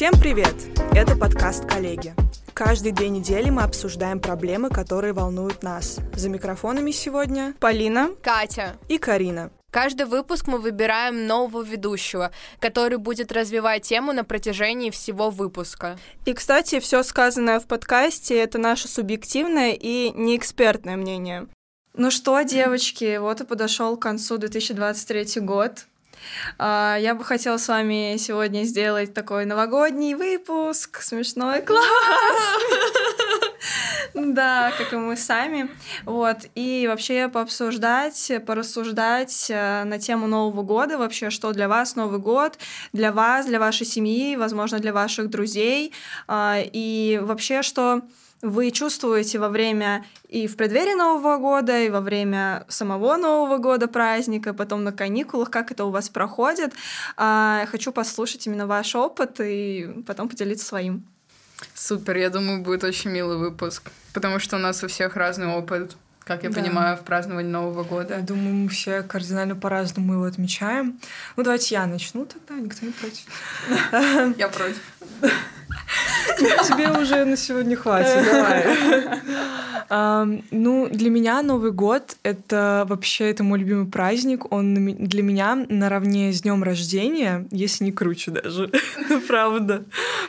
Всем привет! Это подкаст «Коллеги». Каждые две недели мы обсуждаем проблемы, которые волнуют нас. За микрофонами сегодня Полина, Катя. и Карина. Каждый выпуск мы выбираем нового ведущего, который будет развивать тему на протяжении всего выпуска. И, кстати, все сказанное в подкасте — это наше субъективное и неэкспертное мнение. Ну что, девочки, вот и подошел к концу 2023 год. А, Я бы хотела с вами сегодня сделать такой новогодний выпуск. Смешной класс! Да, как и мы сами. Вот. И вообще пообсуждать, порассуждать э, на тему Нового года, вообще, что для вас Новый год, для вас, для вашей семьи, возможно, для ваших друзей. А, И вообще, что вы чувствуете во время и в преддверии Нового года, и во время самого Нового года праздника, потом на каникулах, как это у вас проходит. А, Хочу послушать именно ваш опыт и потом поделиться своим. Супер, я думаю, будет очень милый выпуск, потому что у нас у всех разный опыт, как я Да. понимаю, в праздновании Нового Я года. думаю, мы все кардинально по-разному его отмечаем. Ну, давайте я начну тогда, никто не против. Я против. Тебе уже на сегодня хватит, давай. Ну, для меня Новый год — это вообще это мой любимый праздник. Он для меня наравне с днем рождения, если не круче даже, правда.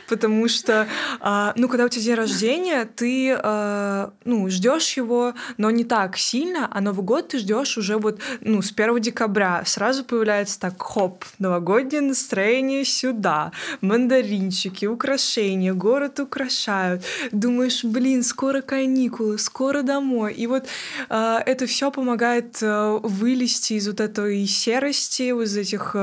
Потому что, а, ну, когда у тебя день рождения, ты, а, ну, ждешь его, но не так сильно, а Новый год ты ждешь уже вот, ну, с 1 декабря. Сразу появляется так, хоп, новогоднее настроение сюда, мандаринчики, украшения, город украшают. Думаешь, блин, скоро каникулы, скоро домой. И вот э, это все помогает э, вылезти из вот этой серости, из этих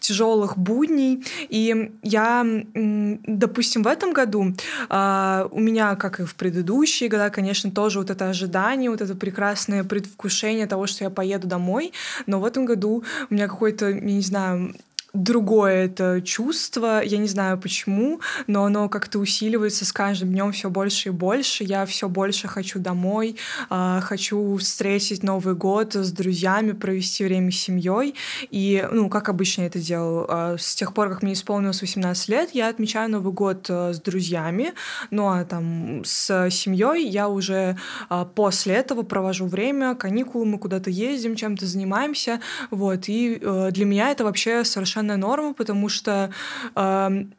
тяжелых будней. И я, м, допустим, в этом году а, у меня, как и в предыдущие года, конечно, тоже вот это ожидание, вот это прекрасное предвкушение того, что я поеду домой. Но в этом году у меня какой-то, я не знаю, другое это чувство, я не знаю почему, но оно как-то усиливается с каждым днем все больше и больше. Я все больше хочу домой, а, хочу встретить Новый год с друзьями, провести время с семьей. И, ну, как обычно я это делаю, а, с тех пор, как мне исполнилось 18 лет, я отмечаю Новый год а, с друзьями, ну а там с семьей я уже после этого провожу время, каникулы, мы куда-то ездим, чем-то занимаемся, вот. И э, для меня это вообще совершенно норма, потому что эм,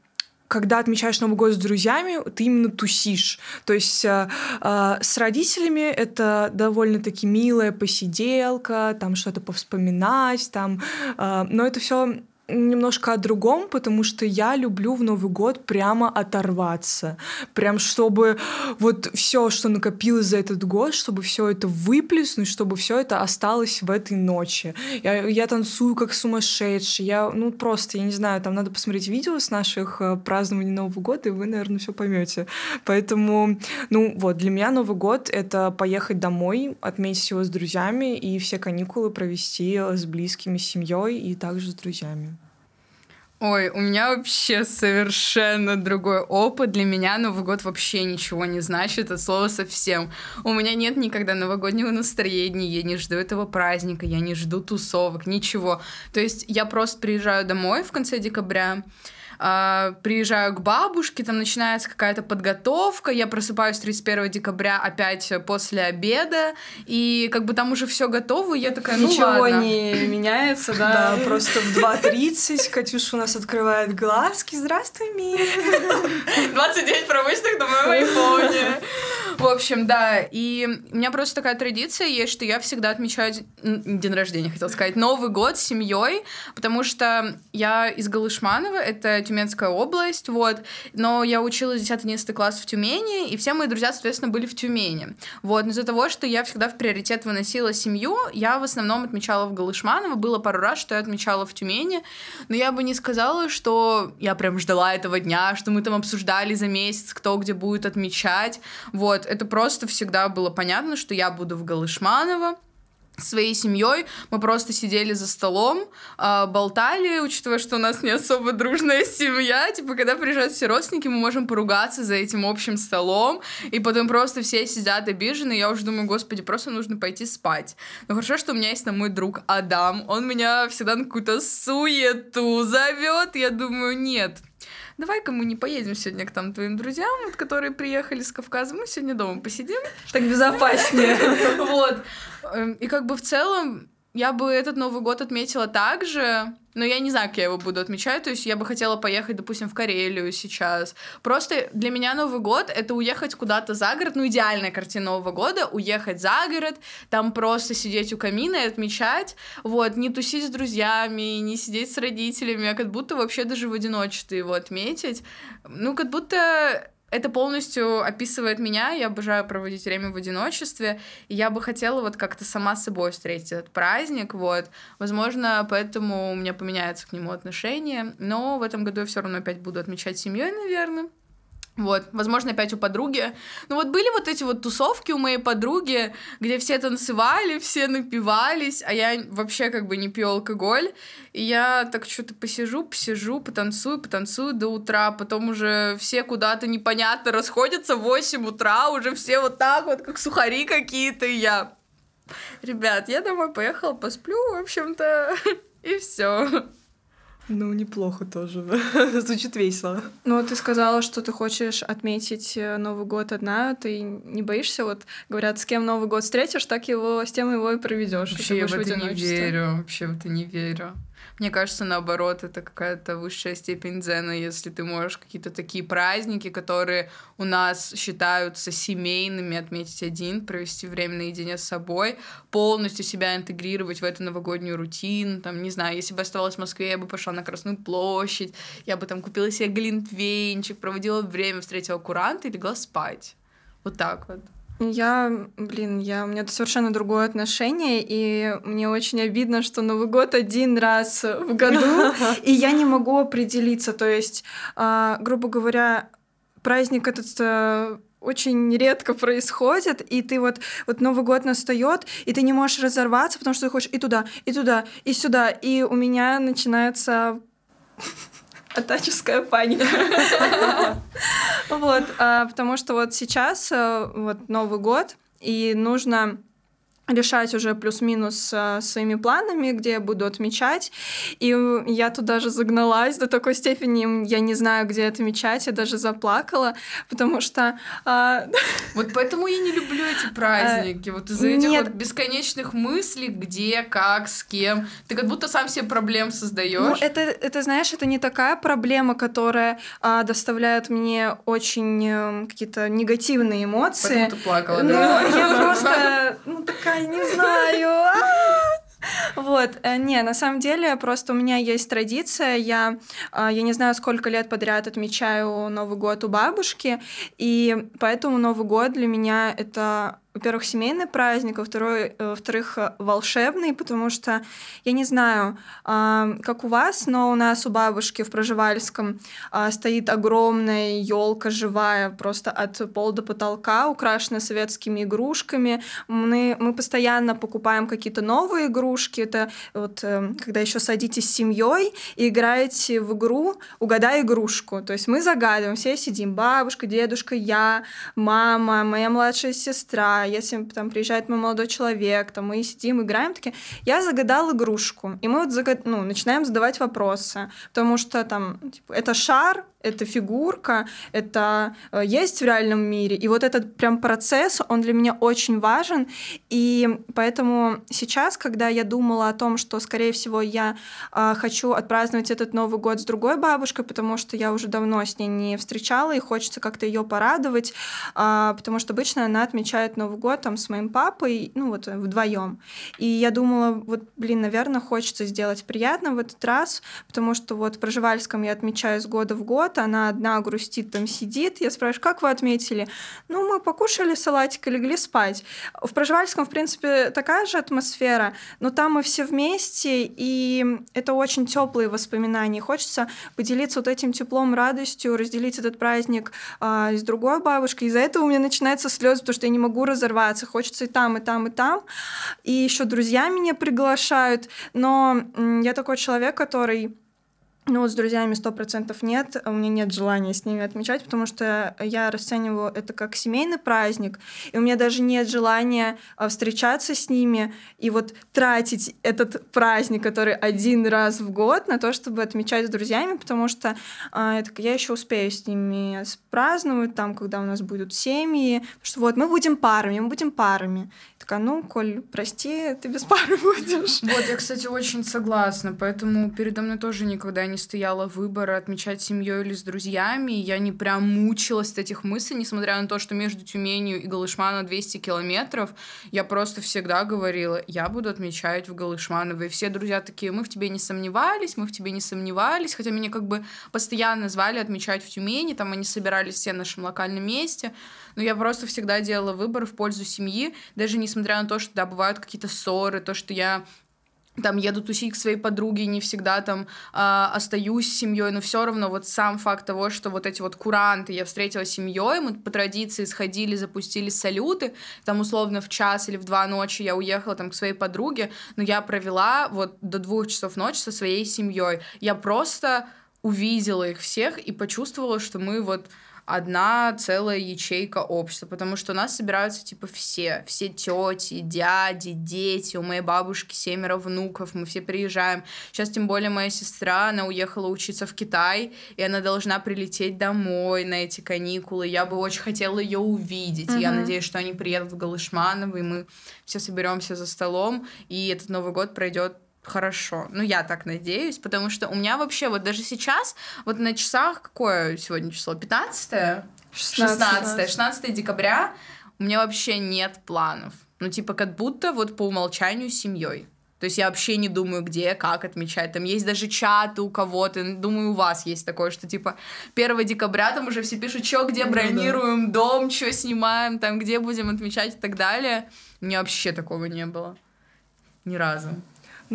когда отмечаешь Новый год с друзьями, ты именно тусишь. То есть э, э, с родителями это довольно-таки милая посиделка, там что-то повспоминать, там, э, но это все немножко о другом, потому что я люблю в Новый год прямо оторваться. Прям чтобы вот все, что накопилось за этот год, чтобы все это выплеснуть, чтобы все это осталось в этой ночи. Я, я танцую как сумасшедший. Я, ну, просто, я не знаю, там надо посмотреть видео с наших э, празднований Нового года, и вы, наверное, все поймете. Поэтому, ну, вот, для меня Новый год — это поехать домой, отметить его с друзьями и все каникулы провести с близкими, с семьей и также с друзьями. Ой, у меня вообще совершенно другой опыт. Для меня Новый год вообще ничего не значит, от слова совсем. У меня нет никогда новогоднего настроения, я не жду этого праздника, я не жду тусовок, ничего. То есть я просто приезжаю домой в конце декабря, а, приезжаю к бабушке, там начинается какая-то подготовка, я просыпаюсь 31 декабря опять после обеда, и как бы там уже все готово, и я такая, ну Ничего ладно. не меняется, да? Да, просто в 2.30 Катюша у нас открывает глазки. Здравствуй, мир. 29 промышленных на моем айфоне. В общем, да, и у меня просто такая традиция есть, что я всегда отмечаю день рождения, хотел сказать, Новый год с семьей, потому что я из Галышманова, это Тюменская область, вот, но я училась 10-11 класс в Тюмени, и все мои друзья, соответственно, были в Тюмени. Вот, но из-за того, что я всегда в приоритет выносила семью, я в основном отмечала в Галышманово, было пару раз, что я отмечала в Тюмени, но я бы не сказала, что я прям ждала этого дня, что мы там обсуждали за месяц, кто где будет отмечать. Вот, это просто всегда было понятно, что я буду в Галышманово, своей семьей. Мы просто сидели за столом, а, болтали, учитывая, что у нас не особо дружная семья. Типа, когда приезжают все родственники, мы можем поругаться за этим общим столом, и потом просто все сидят обижены. Я уже думаю, господи, просто нужно пойти спать. Но хорошо, что у меня есть там мой друг Адам. Он меня всегда на какую-то суету зовет. Я думаю, нет, давай-ка мы не поедем сегодня к там твоим друзьям, вот, которые приехали с Кавказа, мы сегодня дома посидим. Так безопаснее. Вот. Эм, и как бы в целом я бы этот Новый год отметила так же, но я не знаю, как я его буду отмечать. То есть я бы хотела поехать, допустим, в Карелию сейчас. Просто для меня Новый год — это уехать куда-то за город. Ну, идеальная картина Нового года — уехать за город, там просто сидеть у камина и отмечать. Вот, не тусить с друзьями, не сидеть с родителями, а как будто вообще даже в одиночестве его отметить. Ну, как будто это полностью описывает меня. Я обожаю проводить время в одиночестве. И я бы хотела вот как-то сама с собой встретить этот праздник. Вот. Возможно, поэтому у меня поменяется к нему отношение. Но в этом году я все равно опять буду отмечать семьей, наверное. Вот, возможно, опять у подруги. Ну вот были вот эти вот тусовки у моей подруги, где все танцевали, все напивались, а я вообще как бы не пью алкоголь. И я так что-то посижу, посижу, потанцую, потанцую до утра. Потом уже все куда-то непонятно расходятся в 8 утра, уже все вот так вот, как сухари какие-то. И я, ребят, я домой поехала, посплю, в общем-то, и все. Ну, неплохо тоже. Звучит весело. Ну, ты сказала, что ты хочешь отметить э, Новый год одна. Ты не боишься? Вот говорят, с кем Новый год встретишь, так его с тем его и проведешь. Вообще я в это не верю. Вообще в это не верю. Мне кажется, наоборот, это какая-то высшая степень дзена, если ты можешь какие-то такие праздники, которые у нас считаются семейными, отметить один, провести время наедине с собой, полностью себя интегрировать в эту новогоднюю рутину, там, не знаю, если бы оставалась в Москве, я бы пошла на Красную площадь, я бы там купила себе глинтвейнчик, проводила время, встретила куранта и легла спать. Вот так вот. Я, блин, я, у меня совершенно другое отношение, и мне очень обидно, что Новый год один раз в году, и я не могу определиться. То есть, э, грубо говоря, праздник этот э, очень редко происходит, и ты вот, вот Новый год настает, и ты не можешь разорваться, потому что ты хочешь и туда, и туда, и сюда, и у меня начинается Атаческая паника. Вот, а, потому что вот сейчас э, вот Новый год, и нужно решать уже плюс-минус э, своими планами, где я буду отмечать. И я тут даже загналась до такой степени, я не знаю, где отмечать, я даже заплакала, потому что... Э, вот поэтому я не люблю эти праздники. Вот из-за этих Нет. вот бесконечных мыслей, где, как, с кем. Ты как будто сам себе проблем создаешь. Ну, это, это, знаешь, это не такая проблема, которая а, доставляет мне очень а, какие-то негативные эмоции. Поэтому ты плакала, ну, да? я просто, ну, такая я не знаю. Вот, э, не, на самом деле, просто у меня есть традиция, я, э, я не знаю, сколько лет подряд отмечаю Новый год у бабушки, и поэтому Новый год для меня это во-первых, семейный праздник, во-вторых, э, во-вторых, волшебный, потому что, я не знаю, как у вас, но у нас у бабушки в Проживальском а, стоит огромная елка живая, просто от пола до потолка, украшенная советскими игрушками. Мы, мы постоянно покупаем какие-то новые игрушки. Это вот э, когда еще садитесь с семьей и играете в игру «Угадай игрушку». То есть мы загадываем, все сидим, бабушка, дедушка, я, мама, моя младшая сестра, если там приезжает мой молодой человек, там мы сидим, играем, такие, я загадал игрушку, и мы вот загад... ну, начинаем задавать вопросы, потому что там, типа, это шар, это фигурка, это э, есть в реальном мире. И вот этот прям процесс, он для меня очень важен. И поэтому сейчас, когда я думала о том, что, скорее всего, я э, хочу отпраздновать этот Новый год с другой бабушкой, потому что я уже давно с ней не встречала, и хочется как-то ее порадовать, э, потому что обычно она отмечает Новый год там с моим папой, ну вот вдвоем. И я думала, вот, блин, наверное, хочется сделать приятно в этот раз, потому что вот в Проживальском я отмечаю с года в год, она одна грустит, там сидит. Я спрашиваю, как вы отметили? Ну, мы покушали салатик и легли спать. В Проживальском, в принципе, такая же атмосфера, но там мы все вместе, и это очень теплые воспоминания. Хочется поделиться вот этим теплом, радостью, разделить этот праздник а, с другой бабушкой. Из-за этого у меня начинается слезы, потому что я не могу разорваться. Хочется и там, и там, и там. И еще друзья меня приглашают. Но я такой человек, который ну, вот с друзьями сто процентов нет, у меня нет желания с ними отмечать, потому что я расцениваю это как семейный праздник, и у меня даже нет желания а, встречаться с ними и вот тратить этот праздник, который один раз в год, на то, чтобы отмечать с друзьями, потому что так, я еще успею с ними праздновать, там, когда у нас будут семьи, что вот мы будем парами, мы будем парами. Такая, ну, Коль, прости, ты без пары будешь. Вот, я, кстати, очень согласна, поэтому передо мной тоже никогда не стояла выбора отмечать семьей или с друзьями, я не прям мучилась от этих мыслей, несмотря на то, что между Тюменью и Галышманом 200 километров, я просто всегда говорила, я буду отмечать в Галышманово, и все друзья такие, мы в тебе не сомневались, мы в тебе не сомневались, хотя меня как бы постоянно звали отмечать в Тюмени, там они собирались все в нашем локальном месте, но я просто всегда делала выбор в пользу семьи, даже несмотря на то, что, да, бывают какие-то ссоры, то, что я там еду тусить к своей подруге, не всегда там э, остаюсь с семьей, но все равно вот сам факт того, что вот эти вот куранты я встретила семьей, мы по традиции сходили, запустили салюты, там условно в час или в два ночи я уехала там к своей подруге, но я провела вот до двух часов ночи со своей семьей. Я просто увидела их всех и почувствовала, что мы вот одна целая ячейка общества, потому что у нас собираются типа все, все тети, дяди, дети, у моей бабушки семеро внуков, мы все приезжаем. Сейчас тем более моя сестра, она уехала учиться в Китай, и она должна прилететь домой на эти каникулы. Я бы очень хотела ее увидеть. Mm-hmm. Я надеюсь, что они приедут в Галышманово, и мы все соберемся за столом, и этот Новый год пройдет хорошо. Ну, я так надеюсь, потому что у меня вообще вот даже сейчас, вот на часах, какое сегодня число? 15? 16. 16, декабря у меня вообще нет планов. Ну, типа, как будто вот по умолчанию семьей. То есть я вообще не думаю, где, как отмечать. Там есть даже чаты у кого-то. Думаю, у вас есть такое, что типа 1 декабря там уже все пишут, что где бронируем дом, что снимаем, там где будем отмечать и так далее. У меня вообще такого не было. Ни разу.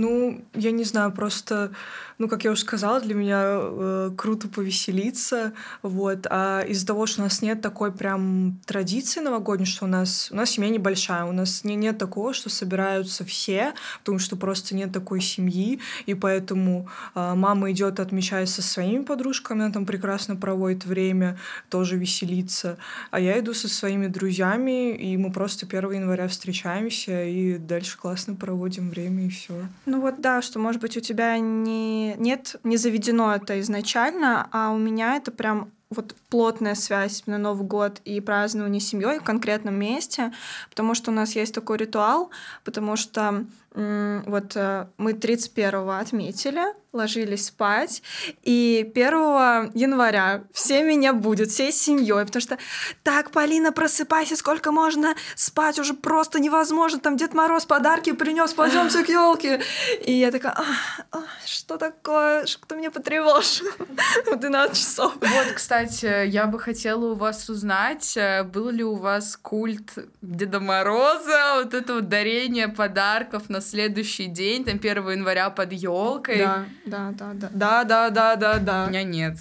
Ну, я не знаю, просто ну, как я уже сказала, для меня э, круто повеселиться, вот. А из-за того, что у нас нет такой прям традиции новогодней, что у нас у нас семья небольшая, у нас не, нет такого, что собираются все, потому что просто нет такой семьи, и поэтому э, мама идет отмечать со своими подружками, она там прекрасно проводит время, тоже веселится, а я иду со своими друзьями, и мы просто 1 января встречаемся и дальше классно проводим время и все. Ну вот да, что может быть у тебя не нет, не заведено это изначально, а у меня это прям вот плотная связь на Новый год и празднование семьей в конкретном месте, потому что у нас есть такой ритуал, потому что вот э, мы 31-го отметили, ложились спать, и 1 января все меня будут, всей семьей, потому что так, Полина, просыпайся, сколько можно спать, уже просто невозможно, там Дед Мороз подарки принес, пойдемте к елке. И я такая, а, а, что такое, кто меня потревожил в 12 часов. Вот, кстати, я бы хотела у вас узнать, э, был ли у вас культ Деда Мороза, вот это вот дарение подарков на следующий день, там 1 января под елкой. Да, да, да, да. Да, да, да, да, да. У меня нет.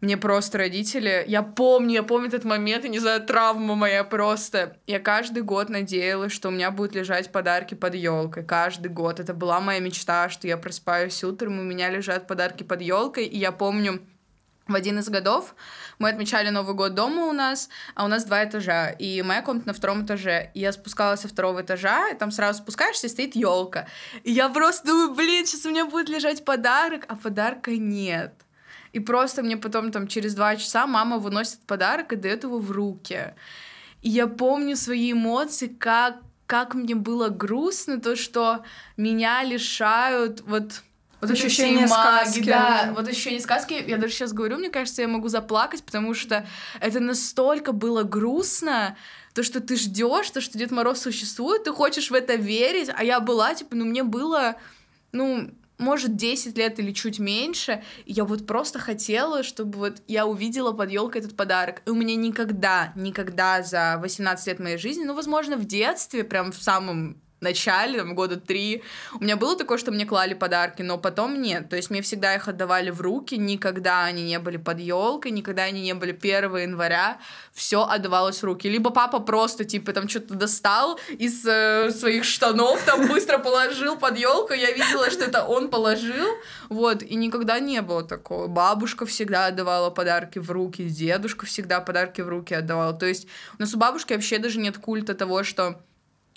Мне просто родители... Я помню, я помню этот момент, и не знаю, травма моя просто. Я каждый год надеялась, что у меня будут лежать подарки под елкой. Каждый год. Это была моя мечта, что я просыпаюсь утром, у меня лежат подарки под елкой. И я помню, в один из годов мы отмечали Новый год дома у нас, а у нас два этажа, и моя комната на втором этаже. И я спускалась со второго этажа, и там сразу спускаешься, и стоит елка. И я просто думаю, блин, сейчас у меня будет лежать подарок, а подарка нет. И просто мне потом там через два часа мама выносит подарок и дает его в руки. И я помню свои эмоции, как, как мне было грустно, то, что меня лишают вот вот ощущение сказки. Да, вот ощущение сказки. Я даже сейчас говорю, мне кажется, я могу заплакать, потому что это настолько было грустно, то, что ты ждешь, то, что Дед Мороз существует, ты хочешь в это верить, а я была, типа, ну, мне было, ну, может, 10 лет или чуть меньше, и я вот просто хотела, чтобы вот я увидела под елкой этот подарок. И у меня никогда, никогда за 18 лет моей жизни, ну, возможно, в детстве, прям в самом начале, там, года три. У меня было такое, что мне клали подарки, но потом нет. То есть мне всегда их отдавали в руки, никогда они не были под елкой, никогда они не были 1 января. Все отдавалось в руки. Либо папа просто, типа, там что-то достал из э, своих штанов, там быстро положил под елку. Я видела, что это он положил. Вот, и никогда не было такого. Бабушка всегда отдавала подарки в руки, дедушка всегда подарки в руки отдавал. То есть у нас у бабушки вообще даже нет культа того, что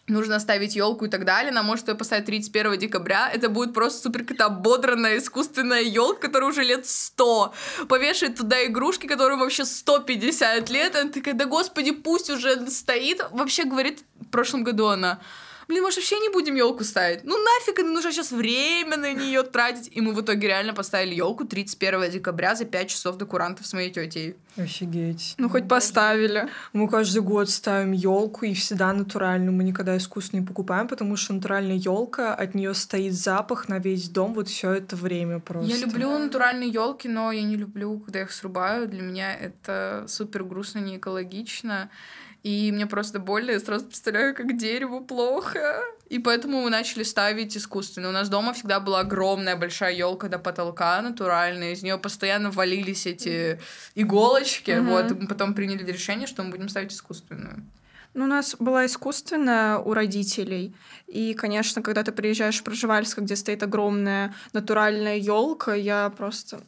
нужно ставить елку и так далее. Она может ее поставить 31 декабря. Это будет просто супер какая-то ободранная искусственная елка, которая уже лет 100. Повешает туда игрушки, которым вообще 150 лет. Она такая, да господи, пусть уже стоит. Вообще говорит, в прошлом году она блин, может, вообще не будем елку ставить? Ну нафиг, нужно сейчас время на нее тратить. И мы в итоге реально поставили елку 31 декабря за 5 часов до курантов с моей тетей. Офигеть. Ну, хоть поставили. Мы каждый год ставим елку и всегда натуральную. Мы никогда искусственную не покупаем, потому что натуральная елка, от нее стоит запах на весь дом вот все это время просто. Я люблю натуральные елки, но я не люблю, когда их срубаю. Для меня это супер грустно, не экологично. И мне просто больно, я сразу представляю, как дереву плохо. И поэтому мы начали ставить искусственно. У нас дома всегда была огромная большая елка до потолка натуральная, из нее постоянно валились эти иголочки. Mm-hmm. Вот, мы потом приняли решение, что мы будем ставить искусственную. Ну, у нас была искусственная у родителей. И, конечно, когда ты приезжаешь в Проживальск, где стоит огромная натуральная елка, я просто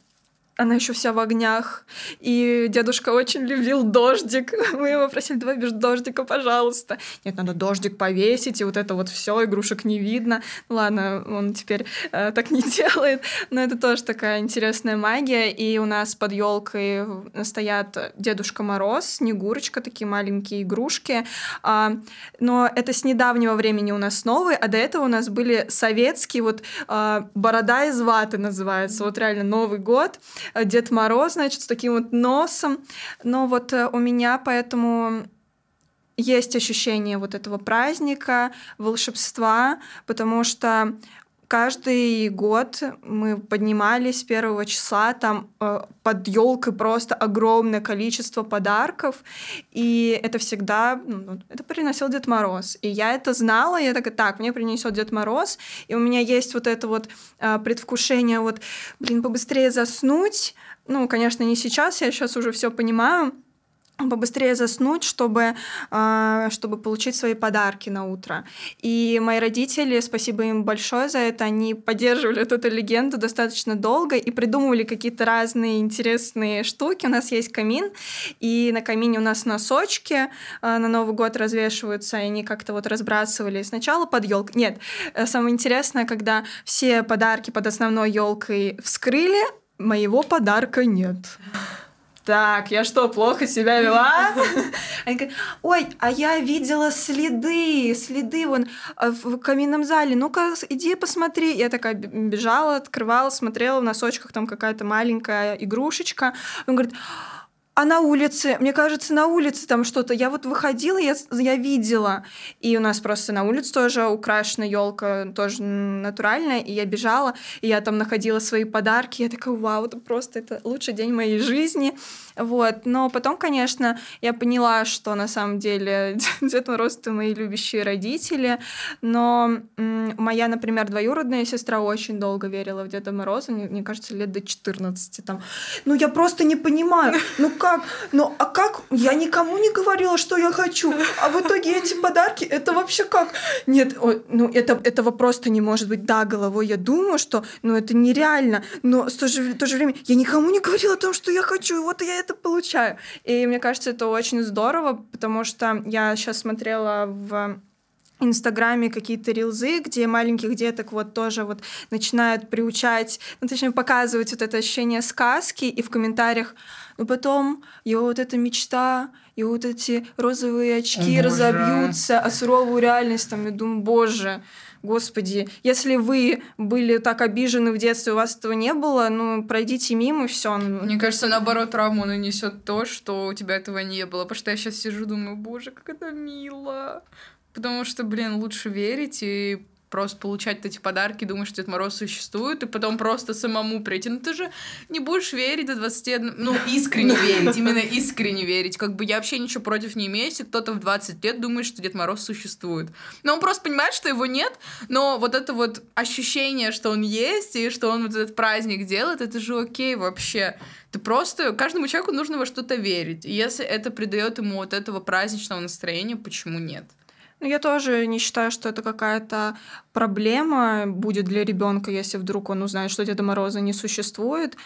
она еще вся в огнях. И дедушка очень любил дождик. Мы его просили, давай без дождика, пожалуйста. Нет, надо дождик повесить, и вот это вот все, игрушек не видно. Ладно, он теперь э, так не делает. Но это тоже такая интересная магия. И у нас под елкой стоят Дедушка Мороз, Снегурочка, такие маленькие игрушки. А, но это с недавнего времени у нас новые, а до этого у нас были советские, вот а, борода из ваты называется. Вот реально Новый год Дед Мороз, значит, с таким вот носом. Но вот э, у меня поэтому есть ощущение вот этого праздника, волшебства, потому что каждый год мы поднимались первого числа, там э, под елкой просто огромное количество подарков, и это всегда, ну, ну, это приносил Дед Мороз. И я это знала, я такая, так, мне принесет Дед Мороз, и у меня есть вот это вот э, предвкушение, вот, блин, побыстрее заснуть, ну, конечно, не сейчас, я сейчас уже все понимаю, побыстрее заснуть, чтобы, а, чтобы получить свои подарки на утро. И мои родители, спасибо им большое за это, они поддерживали эту легенду достаточно долго и придумывали какие-то разные интересные штуки. У нас есть камин, и на камине у нас носочки а, на Новый год развешиваются, и они как-то вот разбрасывали сначала под елкой. Нет, э, самое интересное, когда все подарки под основной елкой вскрыли, моего подарка нет так, я что, плохо себя вела? Они говорят, ой, а я видела следы, следы вон а, в каминном зале, ну-ка, иди посмотри. Я такая бежала, открывала, смотрела, в носочках там какая-то маленькая игрушечка. Он говорит, а на улице, мне кажется, на улице там что-то. Я вот выходила, я, я видела. И у нас просто на улице тоже украшена елка, тоже натуральная. И я бежала, и я там находила свои подарки. Я такая, вау, это просто это лучший день моей жизни. Вот. Но потом, конечно, я поняла, что на самом деле Дед Мороз — это мои любящие родители. Но моя, например, двоюродная сестра очень долго верила в Деда Мороза. Мне, кажется, лет до 14. Там. Ну, я просто не понимаю. Ну, как? Ну, а как? Я никому не говорила, что я хочу. А в итоге эти подарки, это вообще как? Нет, ну, это, этого просто не может быть. Да, головой я думаю, что, ну, это нереально. Но в то же, в то же время я никому не говорила о том, что я хочу, вот я это получаю. И мне кажется, это очень здорово, потому что я сейчас смотрела в Инстаграме какие-то рилзы, где маленьких деток вот тоже вот начинают приучать, ну, точнее, показывать вот это ощущение сказки, и в комментариях но потом его вот эта мечта, и вот эти розовые очки О, разобьются, а суровую реальность там, я думаю, боже, господи, если вы были так обижены в детстве, у вас этого не было, ну, пройдите мимо, все. Мне кажется, наоборот, травму нанесет то, что у тебя этого не было. Потому что я сейчас сижу, думаю, боже, как это мило. Потому что, блин, лучше верить и просто получать эти подарки, думать, что Дед Мороз существует, и потом просто самому прийти. Ну ты же не будешь верить до 21... Ну, искренне верить, именно искренне верить. Как бы я вообще ничего против не имею, если кто-то в 20 лет думает, что Дед Мороз существует. Но он просто понимает, что его нет, но вот это вот ощущение, что он есть, и что он вот этот праздник делает, это же окей вообще. Ты просто... Каждому человеку нужно во что-то верить. И если это придает ему вот этого праздничного настроения, почему нет? Ну, я тоже не считаю, что это какая-то проблема будет для ребенка, если вдруг он узнает, что Деда Мороза не существует.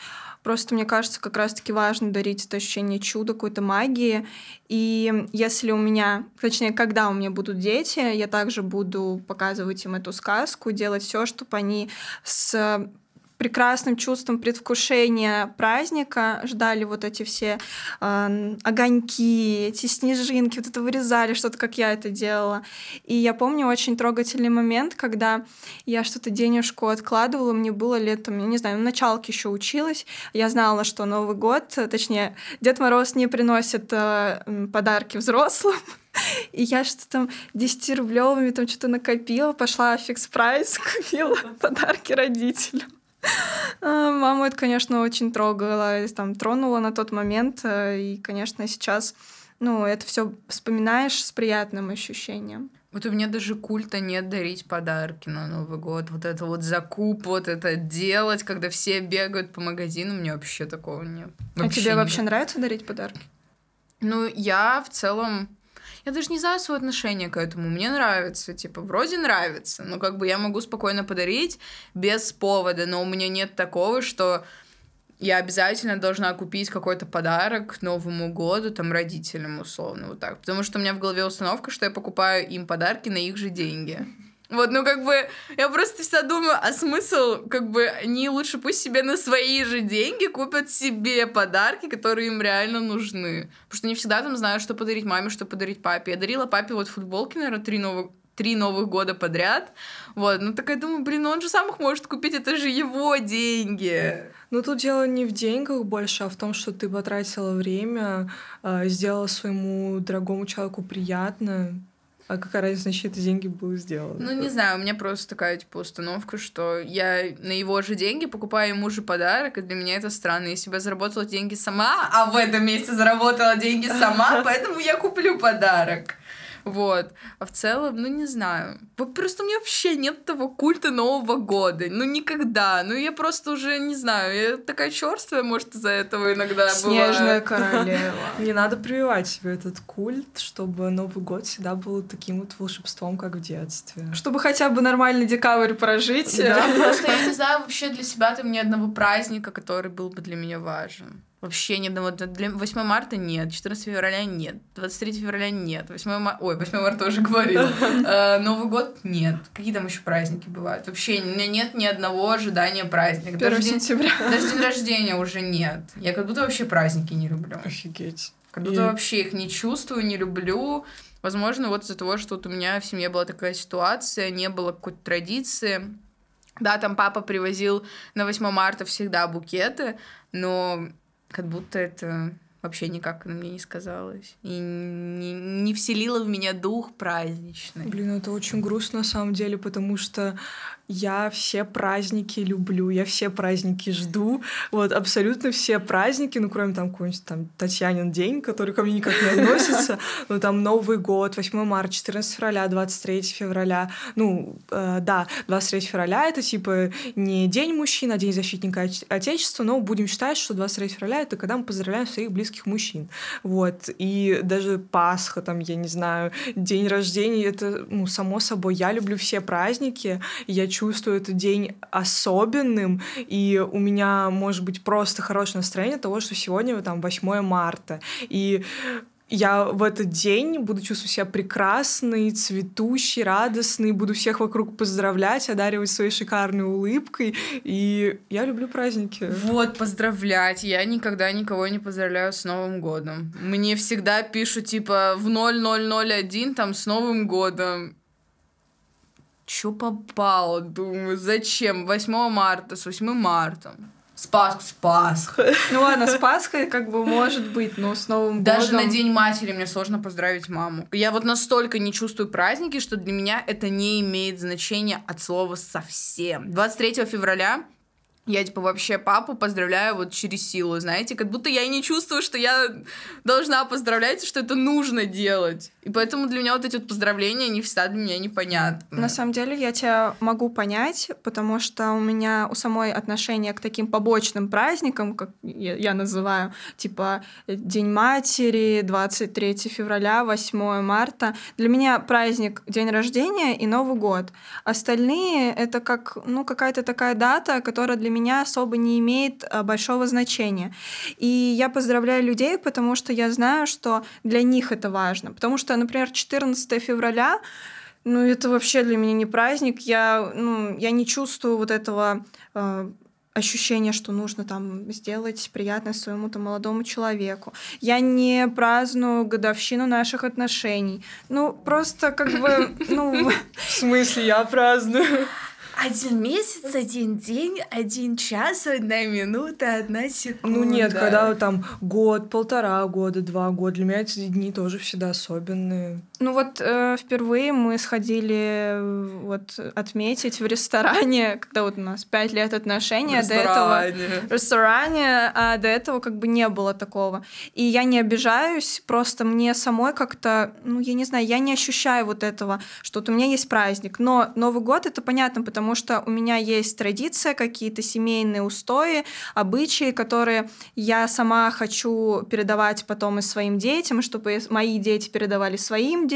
Просто мне кажется, как раз-таки важно дарить это ощущение чуда, какой-то магии. И если у меня, точнее, когда у меня будут дети, я также буду показывать им эту сказку, делать все, чтобы они с прекрасным чувством предвкушения праздника ждали вот эти все э, огоньки, эти снежинки, вот это вырезали, что-то, как я это делала. И я помню очень трогательный момент, когда я что-то денежку откладывала, мне было лет, я не знаю, в началке еще училась, я знала, что Новый год, точнее, Дед Мороз не приносит э, подарки взрослым, и я что-то там 10 рублевыми там что-то накопила, пошла в фикс прайс, купила подарки родителям. А, маму это, конечно, очень трогало, там, тронуло на тот момент. Э, и, конечно, сейчас, ну, это все вспоминаешь с приятным ощущением. Вот у меня даже культа нет дарить подарки на Новый год. Вот это вот закуп, вот это делать, когда все бегают по магазину, мне вообще такого нет. Вообще а тебе нет. вообще нравится дарить подарки? Ну, я в целом я даже не знаю свое отношение к этому. Мне нравится, типа, вроде нравится, но как бы я могу спокойно подарить без повода, но у меня нет такого, что я обязательно должна купить какой-то подарок к Новому году, там, родителям, условно, вот так. Потому что у меня в голове установка, что я покупаю им подарки на их же деньги. Вот, ну как бы, я просто всегда думаю, а смысл, как бы, они лучше пусть себе на свои же деньги купят себе подарки, которые им реально нужны. Потому что не всегда там знаю, что подарить маме, что подарить папе. Я дарила папе вот футболки, наверное, три новых три новых года подряд. Вот, ну так я думаю, блин, он же сам их может купить, это же его деньги. Ну тут дело не в деньгах больше, а в том, что ты потратила время, а, сделала своему дорогому человеку приятно, а какая разница, чьи это деньги будут сделаны? Ну, не знаю, у меня просто такая, типа, установка, что я на его же деньги покупаю ему же подарок, и для меня это странно. Если бы я заработала деньги сама, а в этом месяце заработала деньги сама, поэтому я куплю подарок. Вот. А в целом, ну не знаю. Просто у меня вообще нет того культа Нового года. Ну никогда. Ну я просто уже не знаю. Я такая черствая, может, из-за этого иногда Снежная бывает. королева. Не надо прививать себе этот культ, чтобы Новый год всегда был таким вот волшебством, как в детстве. Чтобы хотя бы нормальный декабрь прожить. Да, просто я не знаю вообще для себя там ни одного праздника, который был бы для меня важен. Вообще ни одного. Для 8 марта нет, 14 февраля нет, 23 февраля нет, 8 марта... Ой, 8 марта уже говорила. Э, Новый год нет. Какие там еще праздники бывают? Вообще у меня нет ни одного ожидания праздника. 1 сентября. Даже день рождения уже нет. Я как будто вообще праздники не люблю. Офигеть. Как будто вообще их не чувствую, не люблю. Возможно, вот из-за того, что вот у меня в семье была такая ситуация, не было какой-то традиции. Да, там папа привозил на 8 марта всегда букеты, но как будто это вообще никак на мне не сказалось. И не, не вселило в меня дух праздничный. Блин, это очень грустно на самом деле, потому что я все праздники люблю, я все праздники жду. Вот, абсолютно все праздники, ну, кроме там какой-нибудь там Татьянин день, который ко мне никак не относится. Ну, там Новый год, 8 марта, 14 февраля, 23 февраля. Ну, э, да, 23 февраля — это типа не День мужчин, а День защитника Отечества, но будем считать, что 23 февраля — это когда мы поздравляем своих близких мужчин. Вот. И даже Пасха, там, я не знаю, день рождения — это, ну, само собой, я люблю все праздники, я чувствую этот день особенным, и у меня может быть просто хорошее настроение того, что сегодня там 8 марта. И я в этот день буду чувствовать себя прекрасной, цветущей, радостной, буду всех вокруг поздравлять, одаривать своей шикарной улыбкой. И я люблю праздники. Вот, поздравлять. Я никогда никого не поздравляю с Новым годом. Мне всегда пишут, типа, в 0001 там с Новым годом. Чё попало? Думаю, зачем? 8 марта, с 8 марта. С Пасх, с Пасхой. Ну ладно, с Пасхой как бы может быть, но с Новым Даже годом... на День матери мне сложно поздравить маму. Я вот настолько не чувствую праздники, что для меня это не имеет значения от слова совсем. 23 февраля я, типа, вообще папу поздравляю вот через силу, знаете, как будто я и не чувствую, что я должна поздравлять, что это нужно делать. И поэтому для меня вот эти вот поздравления, они всегда для меня непонятны. На самом деле я тебя могу понять, потому что у меня у самой отношение к таким побочным праздникам, как я, я называю, типа День матери, 23 февраля, 8 марта. Для меня праздник день рождения и Новый год. Остальные — это как, ну, какая-то такая дата, которая для меня особо не имеет а, большого значения. И я поздравляю людей, потому что я знаю, что для них это важно. Потому что, например, 14 февраля ну, это вообще для меня не праздник. Я, ну, я не чувствую вот этого э, ощущения, что нужно там сделать приятное своему-то молодому человеку. Я не праздную годовщину наших отношений. Ну, просто как бы, ну... В смысле, я праздную? Один месяц, один день, один час, одна минута, одна секунда. Ну нет, когда там год, полтора года, два года, для меня эти дни тоже всегда особенные. Ну вот э, впервые мы сходили вот отметить в ресторане, когда вот у нас пять лет отношений, а до этого в ресторане, а до этого как бы не было такого. И я не обижаюсь, просто мне самой как-то, ну я не знаю, я не ощущаю вот этого, что вот у меня есть праздник. Но Новый год это понятно, потому что у меня есть традиция, какие-то семейные устои, обычаи, которые я сама хочу передавать потом и своим детям, чтобы мои дети передавали своим детям,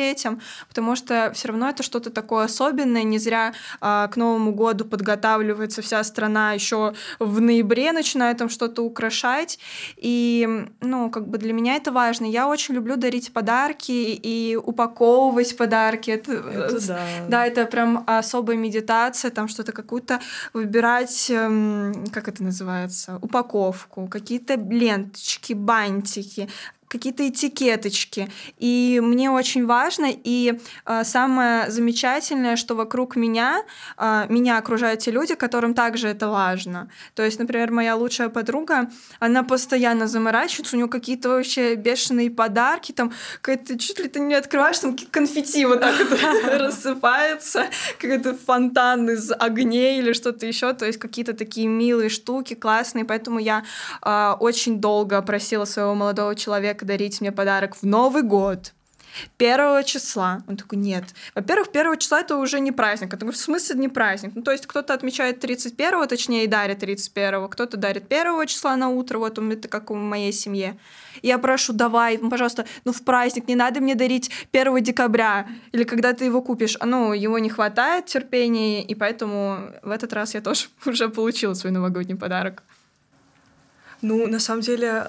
потому что все равно это что-то такое особенное. Не зря а, к Новому году подготавливается вся страна еще в ноябре начинает там что-то украшать. И, ну, как бы для меня это важно. Я очень люблю дарить подарки и упаковывать подарки. Это, это да. Да, это прям особая медитация, там что-то какую-то выбирать, эм, как это называется, упаковку, какие-то ленточки, бантики, какие-то этикеточки. И мне очень важно, и э, самое замечательное, что вокруг меня, э, меня окружают те люди, которым также это важно. То есть, например, моя лучшая подруга, она постоянно заморачивается, у нее какие-то вообще бешеные подарки, там какая-то чуть ли ты не открываешь, там конфетти вот так рассыпается, какой-то фонтан из огней или что-то еще, то есть какие-то такие милые штуки, классные, поэтому я э, очень долго просила своего молодого человека дарить мне подарок в Новый год. Первого числа. Он такой, нет. Во-первых, первого числа это уже не праздник. Я говорю, в смысле не праздник? Ну, то есть кто-то отмечает 31-го, точнее, и дарит 31-го, кто-то дарит первого числа на утро, вот это как в моей семье. Я прошу, давай, пожалуйста, ну в праздник, не надо мне дарить 1 декабря, или когда ты его купишь. А, ну, его не хватает терпения, и поэтому в этот раз я тоже уже получила свой новогодний подарок. Ну, на самом деле,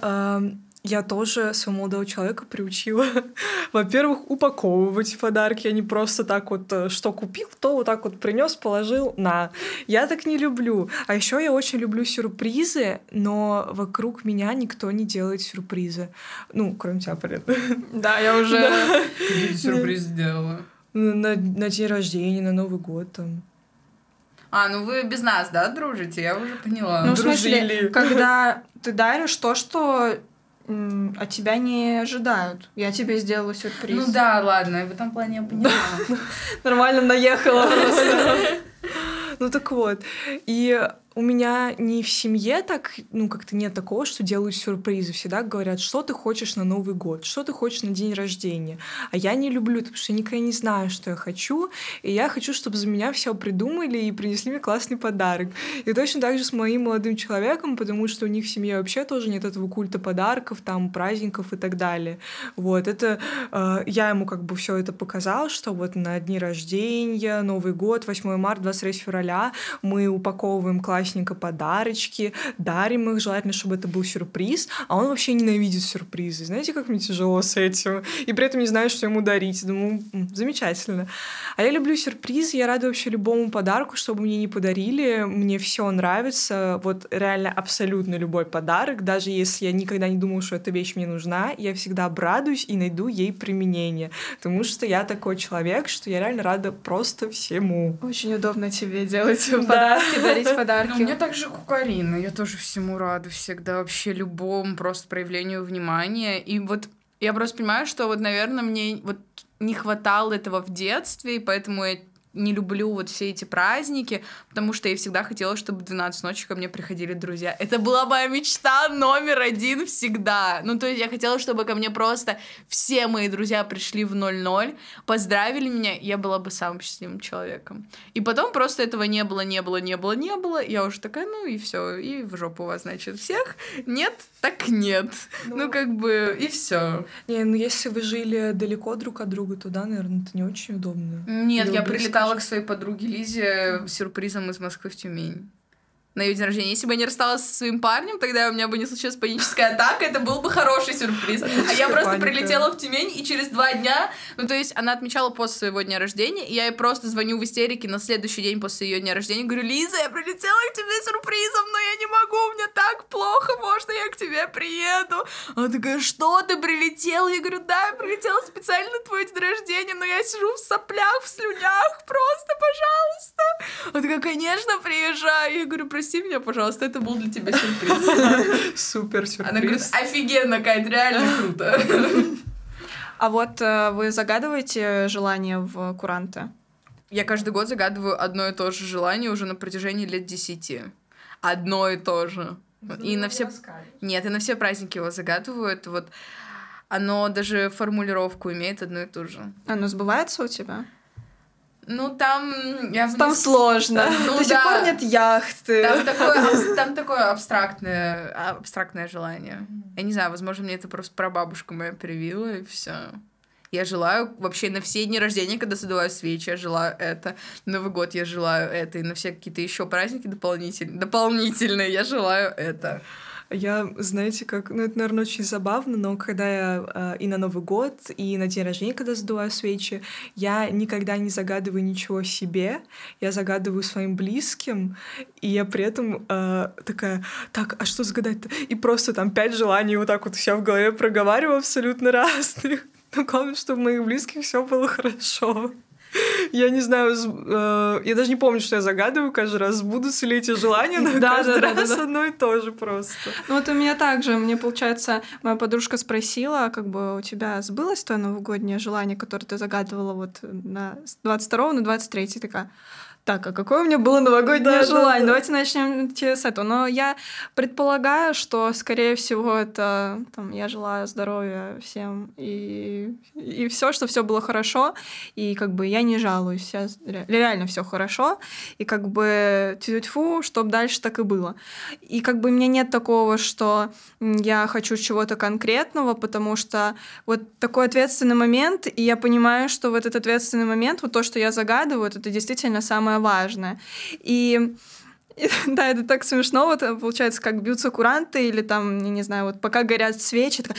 я тоже своего молодого человека приучила, во-первых, упаковывать подарки, а не просто так вот, э, что купил, то вот так вот принес, положил, на. Я так не люблю. А еще я очень люблю сюрпризы, но вокруг меня никто не делает сюрпризы. Ну, кроме тебя, понятно. Да, я уже сюрприз сделала. На, на день рождения, на Новый год там. А, ну вы без нас, да, дружите? Я уже поняла. Ну, в смысле, когда ты даришь то, что от тебя не ожидают. Я тебе сделала сюрприз. Ну да, ладно, в этом плане я поняла. Нормально наехала просто. Ну так вот. И у меня не в семье так, ну, как-то нет такого, что делают сюрпризы. Всегда говорят, что ты хочешь на Новый год, что ты хочешь на день рождения. А я не люблю, потому что я никогда не знаю, что я хочу. И я хочу, чтобы за меня все придумали и принесли мне классный подарок. И точно так же с моим молодым человеком, потому что у них в семье вообще тоже нет этого культа подарков, там, праздников и так далее. Вот, это э, я ему как бы все это показала, что вот на дни рождения, Новый год, 8 марта, 23 февраля мы упаковываем классные классненько подарочки, дарим их, желательно, чтобы это был сюрприз, а он вообще ненавидит сюрпризы. Знаете, как мне тяжело с этим? И при этом не знаю, что ему дарить. Думаю, замечательно. А я люблю сюрпризы, я рада вообще любому подарку, чтобы мне не подарили. Мне все нравится. Вот реально абсолютно любой подарок, даже если я никогда не думала, что эта вещь мне нужна, я всегда обрадуюсь и найду ей применение. Потому что я такой человек, что я реально рада просто всему. Очень удобно тебе делать подарки, дарить подарки Ну, у меня также кукарина. Я тоже всему рада всегда, вообще любому просто проявлению внимания. И вот я просто понимаю, что вот, наверное, мне вот не хватало этого в детстве, и поэтому я не люблю вот все эти праздники, потому что я всегда хотела, чтобы в 12 ночи ко мне приходили друзья. Это была моя мечта номер один всегда. Ну, то есть я хотела, чтобы ко мне просто все мои друзья пришли в 00, поздравили меня, я была бы самым счастливым человеком. И потом просто этого не было, не было, не было, не было. Я уже такая, ну и все, и в жопу вас, значит, всех. Нет, так нет. Ну, ну как бы, и все. Не, ну если вы жили далеко друг от друга, то да, наверное, это не очень удобно. Нет, Или я прилетала прилетала к своей подруге Лизе сюрпризом из Москвы в Тюмень на ее день рождения. Если бы я не рассталась со своим парнем, тогда у меня бы не случилась паническая атака, это был бы хороший сюрприз. А я просто прилетела в Тюмень, и через два дня, ну то есть она отмечала после своего дня рождения, и я ей просто звоню в истерике на следующий день после ее дня рождения, говорю, Лиза, я прилетела к тебе сюрпризом, но я не могу, мне так плохо, можно я к тебе приеду? Она такая, что ты прилетела? Я говорю, да, я прилетела специально на твой день рождения, но я сижу в соплях, в слюнях, просто, пожалуйста. Она такая, конечно, приезжай. Я говорю, прости, меня, пожалуйста, это был для тебя сюрприз. Супер сюрприз. Она говорит, офигенно, Кать, реально круто. А вот э, вы загадываете желание в куранты? Я каждый год загадываю одно и то же желание уже на протяжении лет десяти. Одно и то же. И на все... Нет, и на все праздники его загадывают. Вот оно даже формулировку имеет одну и ту же. Оно сбывается у тебя? Ну, там... Я там сложно. Ну, До сих пор нет яхты. Там такое, там такое абстрактное, абстрактное желание. Я не знаю, возможно, мне это просто прабабушка моя привила, и все. Я желаю вообще на все дни рождения, когда задуваю свечи, я желаю это. Новый год я желаю это. И на все какие-то еще праздники дополнительные, дополнительные я желаю это. Я, знаете, как, ну, это, наверное, очень забавно, но когда я э, и на Новый год, и на день рождения, когда задуваю свечи, я никогда не загадываю ничего себе, я загадываю своим близким, и я при этом э, такая, так, а что загадать-то? И просто там пять желаний вот так вот все в голове проговариваю абсолютно разных. Но главное, чтобы моих близких все было хорошо. Я не знаю, э, я даже не помню, что я загадываю каждый раз, сбудутся ли эти желания, но да, каждый да, раз да, одно и то же просто. Ну вот у меня также, мне, получается, моя подружка спросила, как бы у тебя сбылось то новогоднее желание, которое ты загадывала вот на 22 на 23 такая, так, а какое у меня было новогоднее да, желание? Да, да. Давайте начнем с этого. Но я предполагаю, что, скорее всего, это там, я желаю здоровья всем и, и все, что все было хорошо, и как бы я не жалуюсь, я, реально все хорошо, и как бы тьфу, чтобы дальше так и было. И как бы у меня нет такого, что я хочу чего-то конкретного, потому что вот такой ответственный момент, и я понимаю, что в этот ответственный момент, вот то, что я загадываю, это действительно самое важное. И да, это так смешно, вот получается, как бьются куранты или там, не знаю, вот пока горят свечи, так,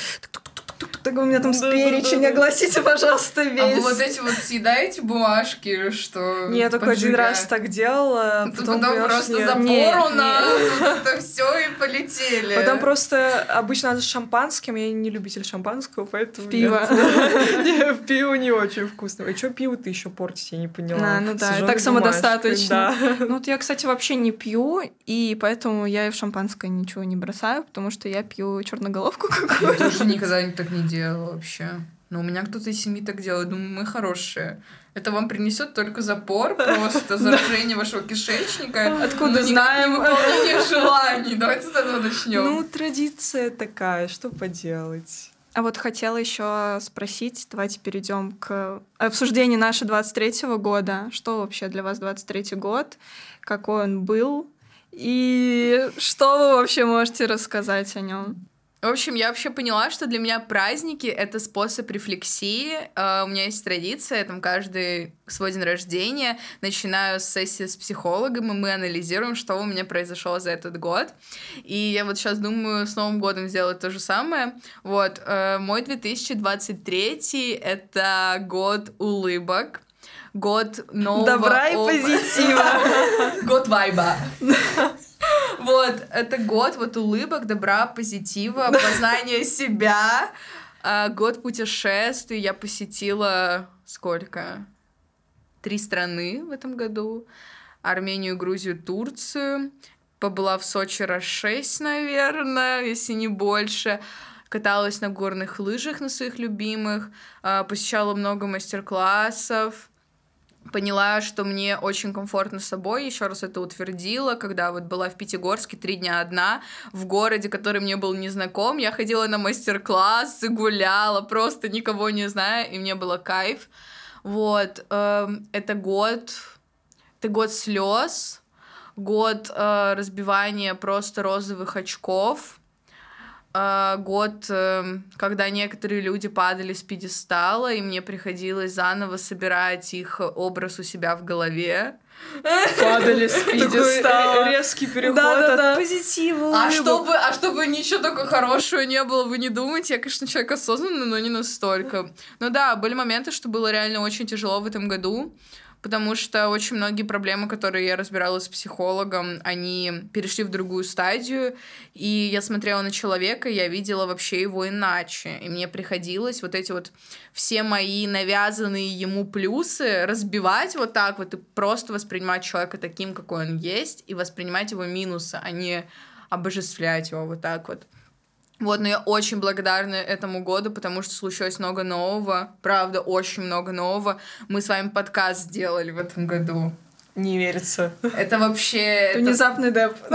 так у меня там с перечень, огласите, пожалуйста, весь. А вы вот эти вот съедаете бумажки, что Не, я только один раз так делала. Потом, потом просто запору на это все и полетели. Потом просто обычно надо с шампанским, я не любитель шампанского, поэтому... Пиво. Пиво не очень вкусное. А что пиво ты еще портить, я не поняла. А, ну да, так самодостаточно. Ну вот я, кстати, вообще не пью, и поэтому я и в шампанское ничего не бросаю, потому что я пью черноголовку какую-то. Я тоже никогда так не делала вообще. Но у меня кто-то из семьи так делает. Думаю, мы хорошие. Это вам принесет только запор, просто заражение вашего кишечника. Откуда знаем? Выполнение желаний. Давайте с этого начнем. Ну, традиция такая, что поделать. А вот хотела еще спросить, давайте перейдем к обсуждению нашего 23 года. Что вообще для вас 23 год? Какой он был? И что вы вообще можете рассказать о нем? В общем, я вообще поняла, что для меня праздники — это способ рефлексии. Uh, у меня есть традиция, там каждый свой день рождения начинаю с сессии с психологом, и мы анализируем, что у меня произошло за этот год. И я вот сейчас думаю с Новым годом сделать то же самое. Вот, uh, мой 2023 — это год улыбок, год нового... Добра и позитива. Год вайба. Вот, это год вот улыбок, добра, позитива, познания себя. А, год путешествий. Я посетила сколько? Три страны в этом году. Армению, Грузию, Турцию. побыла в Сочи раз шесть, наверное, если не больше. Каталась на горных лыжах на своих любимых, а, посещала много мастер-классов, поняла, что мне очень комфортно с собой, еще раз это утвердила, когда вот была в Пятигорске три дня одна, в городе, который мне был незнаком, я ходила на мастер-классы, гуляла, просто никого не зная, и мне было кайф. Вот, э, это год, это год слез, год э, разбивания просто розовых очков, год, э, когда некоторые люди падали с пьедестала, и мне приходилось заново собирать их образ у себя в голове. Падали с пьедестала. резкий переход от позитива. А чтобы, а чтобы ничего такого хорошего не было, вы не думаете. Я, конечно, человек осознанный, но не настолько. Но да, были моменты, что было реально очень тяжело в этом году потому что очень многие проблемы, которые я разбирала с психологом, они перешли в другую стадию, и я смотрела на человека, я видела вообще его иначе, и мне приходилось вот эти вот все мои навязанные ему плюсы разбивать вот так вот и просто воспринимать человека таким, какой он есть, и воспринимать его минусы, а не обожествлять его вот так вот. Вот, но я очень благодарна этому году, потому что случилось много нового. Правда, очень много нового. Мы с вами подкаст сделали в этом году. Не верится. Это вообще... Внезапный деп.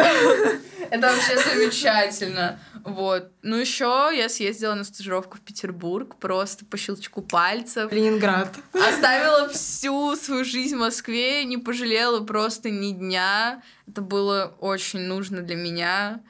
Это вообще замечательно. Вот. Ну, еще я съездила на стажировку в Петербург, просто по щелчку пальцев. Ленинград. Оставила всю свою жизнь в Москве, не пожалела просто ни дня. Это было очень нужно для меня.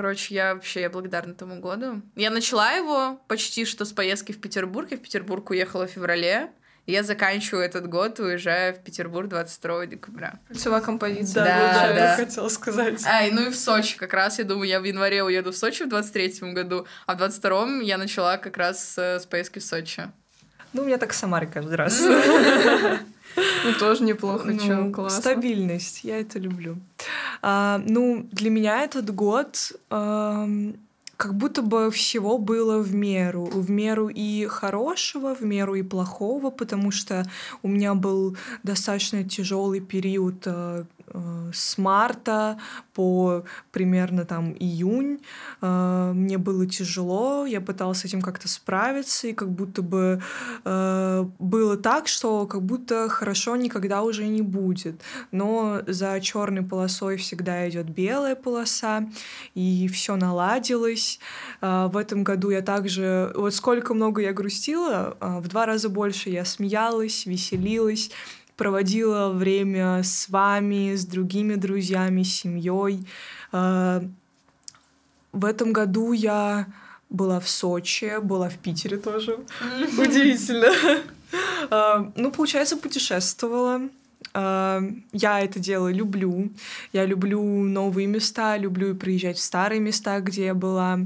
Короче, я вообще я благодарна тому году. Я начала его почти что с поездки в Петербург. Я в Петербург уехала в феврале. Я заканчиваю этот год, уезжая в Петербург 22 декабря. Кольцевая композиция. Да, да, да. хотела сказать. А, и ну и в Сочи как раз. Я думаю, я в январе уеду в Сочи в 23 году, а в 22-м я начала как раз с поездки в Сочи. Ну, у меня так Самаре каждый раз. Ну, тоже неплохо, ну, чё, классно. Стабильность, я это люблю. А, ну, для меня этот год а, как будто бы всего было в меру. В меру и хорошего, в меру и плохого, потому что у меня был достаточно тяжелый период а, с марта по примерно там июнь э, мне было тяжело, я пыталась с этим как-то справиться, и как будто бы э, было так, что как будто хорошо никогда уже не будет. Но за черной полосой всегда идет белая полоса, и все наладилось. В этом году я также, вот сколько много я грустила, в два раза больше я смеялась, веселилась, проводила время с вами, с другими друзьями, с семьей. Э, в этом году я была в Сочи, была в Питере тоже. Удивительно. Э, ну, получается, путешествовала. Э, я это дело люблю. Я люблю новые места, люблю приезжать в старые места, где я была.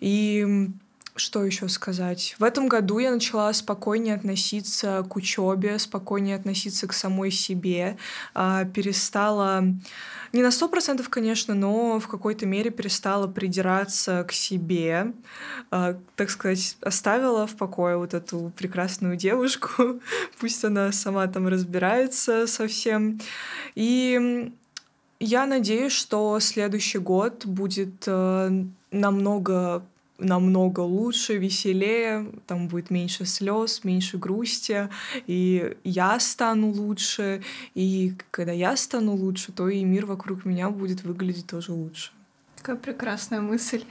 И что еще сказать? В этом году я начала спокойнее относиться к учебе, спокойнее относиться к самой себе, а, перестала не на сто процентов, конечно, но в какой-то мере перестала придираться к себе, а, так сказать, оставила в покое вот эту прекрасную девушку, пусть она сама там разбирается со всем. И я надеюсь, что следующий год будет э, намного намного лучше, веселее, там будет меньше слез, меньше грусти, и я стану лучше, и когда я стану лучше, то и мир вокруг меня будет выглядеть тоже лучше. Какая прекрасная мысль.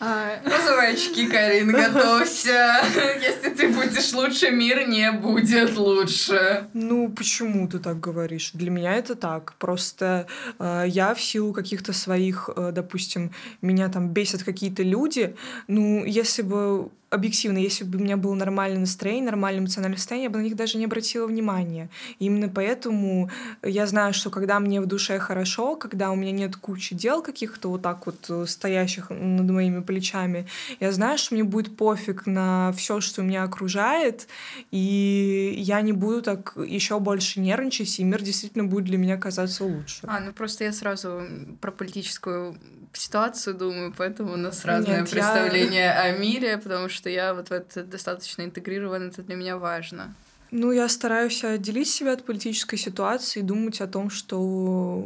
А... Розовые очки, Карин, готовься. Если ты будешь лучше, мир не будет лучше. Ну, почему ты так говоришь? Для меня это так. Просто э, я в силу каких-то своих, э, допустим, меня там бесят какие-то люди, ну, если бы объективно, если бы у меня было нормальное настроение, нормальное эмоциональное состояние, я бы на них даже не обратила внимания. И именно поэтому я знаю, что когда мне в душе хорошо, когда у меня нет кучи дел каких-то вот так вот э, стоящих над моими плечами, я знаю, что мне будет пофиг на все, что меня окружает, и я не буду так еще больше нервничать, и мир действительно будет для меня казаться лучше. А, ну просто я сразу про политическую ситуацию думаю, поэтому у нас разное Нет, представление я... о мире, потому что я вот в это достаточно интегрирована, это для меня важно. Ну, я стараюсь отделить себя от политической ситуации и думать о том, что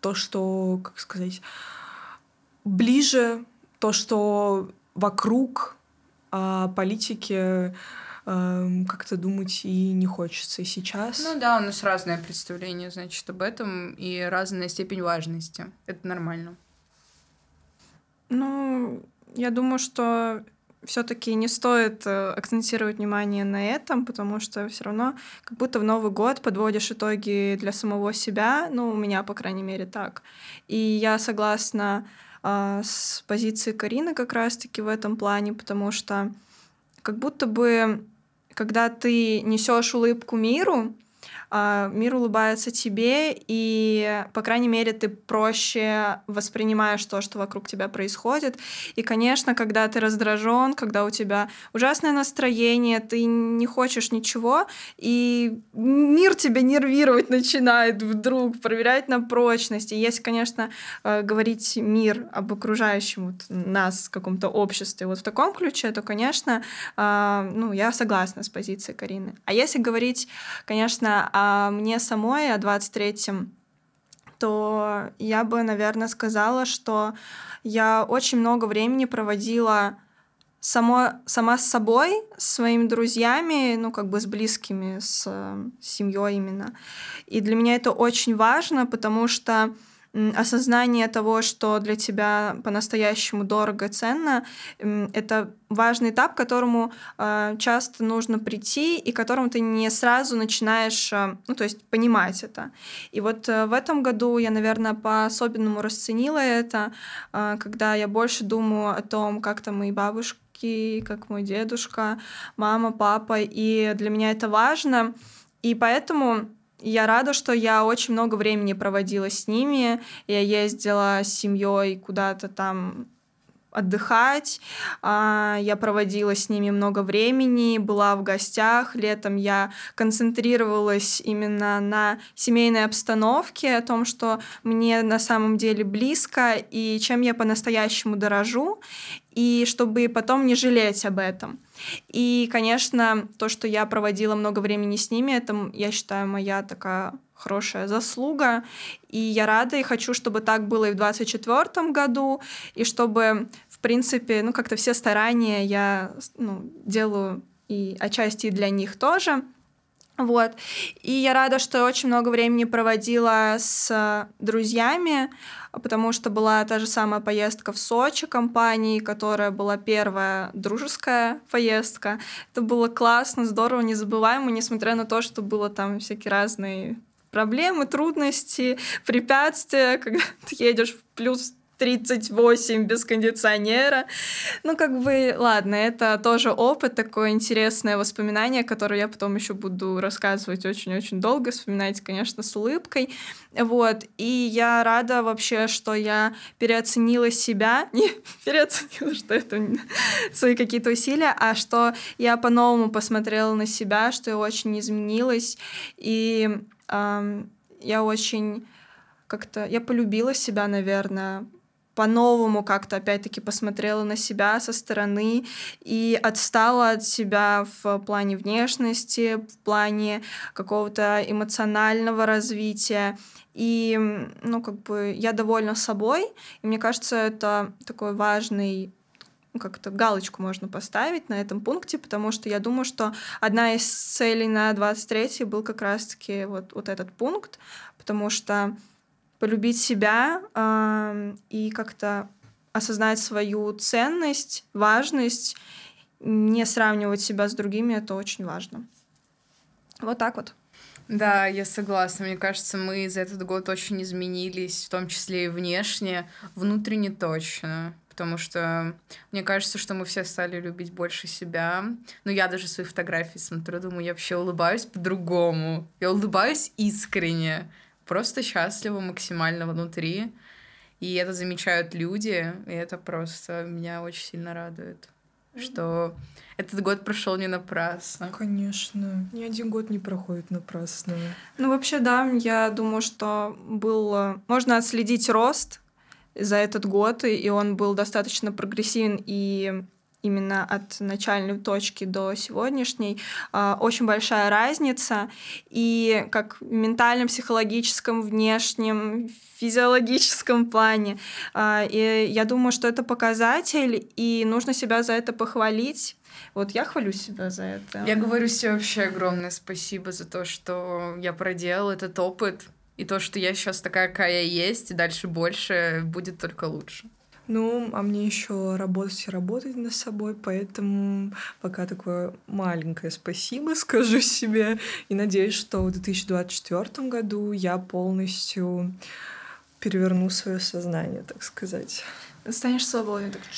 то, что, как сказать, ближе, то, что вокруг о политике э, как-то думать и не хочется сейчас. Ну да, у нас разное представление, значит, об этом и разная степень важности. Это нормально. Ну, я думаю, что все-таки не стоит э, акцентировать внимание на этом, потому что все равно как будто в Новый год подводишь итоги для самого себя, ну, у меня, по крайней мере, так. И я согласна э, с позицией Карины как раз-таки в этом плане, потому что как будто бы, когда ты несешь улыбку миру, мир улыбается тебе, и, по крайней мере, ты проще воспринимаешь то, что вокруг тебя происходит. И, конечно, когда ты раздражен, когда у тебя ужасное настроение, ты не хочешь ничего, и мир тебя нервировать начинает вдруг, проверять на прочность. И если, конечно, э, говорить мир об окружающем вот, нас, каком-то обществе, вот в таком ключе, то, конечно, а, ну, я согласна с позицией Карины. А если говорить, конечно, о а мне самой о 23-м, то я бы, наверное, сказала, что я очень много времени проводила само, сама с собой, с своими друзьями, ну, как бы с близкими, с, с семьей именно. И для меня это очень важно, потому что осознание того, что для тебя по-настоящему дорого и ценно, это важный этап, к которому э, часто нужно прийти и которому ты не сразу начинаешь, э, ну, то есть понимать это. И вот э, в этом году я, наверное, по-особенному расценила это, когда я больше думаю о том, как там мои бабушки, как мой дедушка, мама, папа, и для меня это важно. И поэтому я рада, что я очень много времени проводила с ними. Я ездила с семьей куда-то там отдыхать. А, я проводила с ними много времени, была в гостях. Летом я концентрировалась именно на семейной обстановке, о том, что мне на самом деле близко и чем я по-настоящему дорожу, и чтобы потом не жалеть об этом. И, конечно, то, что я проводила много времени с ними, это, я считаю, моя такая хорошая заслуга. И я рада и хочу, чтобы так было и в 2024 году, и чтобы, в принципе, ну, как-то все старания я ну, делаю и отчасти для них тоже. Вот. И я рада, что очень много времени проводила с друзьями, потому что была та же самая поездка в Сочи компании, которая была первая дружеская поездка. Это было классно, здорово, незабываемо, несмотря на то, что было там всякие разные проблемы, трудности, препятствия, когда ты едешь в плюс 38 без кондиционера. Ну, как бы, ладно, это тоже опыт, такое интересное воспоминание, которое я потом еще буду рассказывать очень-очень долго, вспоминать, конечно, с улыбкой. Вот. И я рада вообще, что я переоценила себя, не переоценила, что это свои какие-то усилия, а что я по-новому посмотрела на себя, что я очень изменилась, и эм, я очень как-то, я полюбила себя, наверное, по-новому как-то опять-таки посмотрела на себя со стороны и отстала от себя в плане внешности, в плане какого-то эмоционального развития. И, ну, как бы я довольна собой, и мне кажется, это такой важный ну, как-то галочку можно поставить на этом пункте, потому что я думаю, что одна из целей на 23 был как раз-таки вот, вот этот пункт, потому что полюбить себя э, и как-то осознать свою ценность, важность, не сравнивать себя с другими, это очень важно. Вот так вот. Да, я согласна. Мне кажется, мы за этот год очень изменились, в том числе и внешне, внутренне точно. Потому что мне кажется, что мы все стали любить больше себя. Ну, я даже свои фотографии смотрю, думаю, я вообще улыбаюсь по-другому. Я улыбаюсь искренне просто счастлива максимально внутри. И это замечают люди, и это просто меня очень сильно радует, что этот год прошел не напрасно. Конечно, ни один год не проходит напрасно. Ну вообще да, я думаю, что был можно отследить рост за этот год, и он был достаточно прогрессивен и именно от начальной точки до сегодняшней, а, очень большая разница. И как в ментальном, психологическом, внешнем, физиологическом плане. А, и я думаю, что это показатель, и нужно себя за это похвалить. Вот я хвалю себя за это. Я говорю себе вообще огромное спасибо за то, что я проделал этот опыт, и то, что я сейчас такая, какая я есть, и дальше больше будет только лучше. Ну, а мне еще работать и работать над собой, поэтому пока такое маленькое спасибо скажу себе. И надеюсь, что в 2024 году я полностью переверну свое сознание, так сказать. Станешь свободной. Так...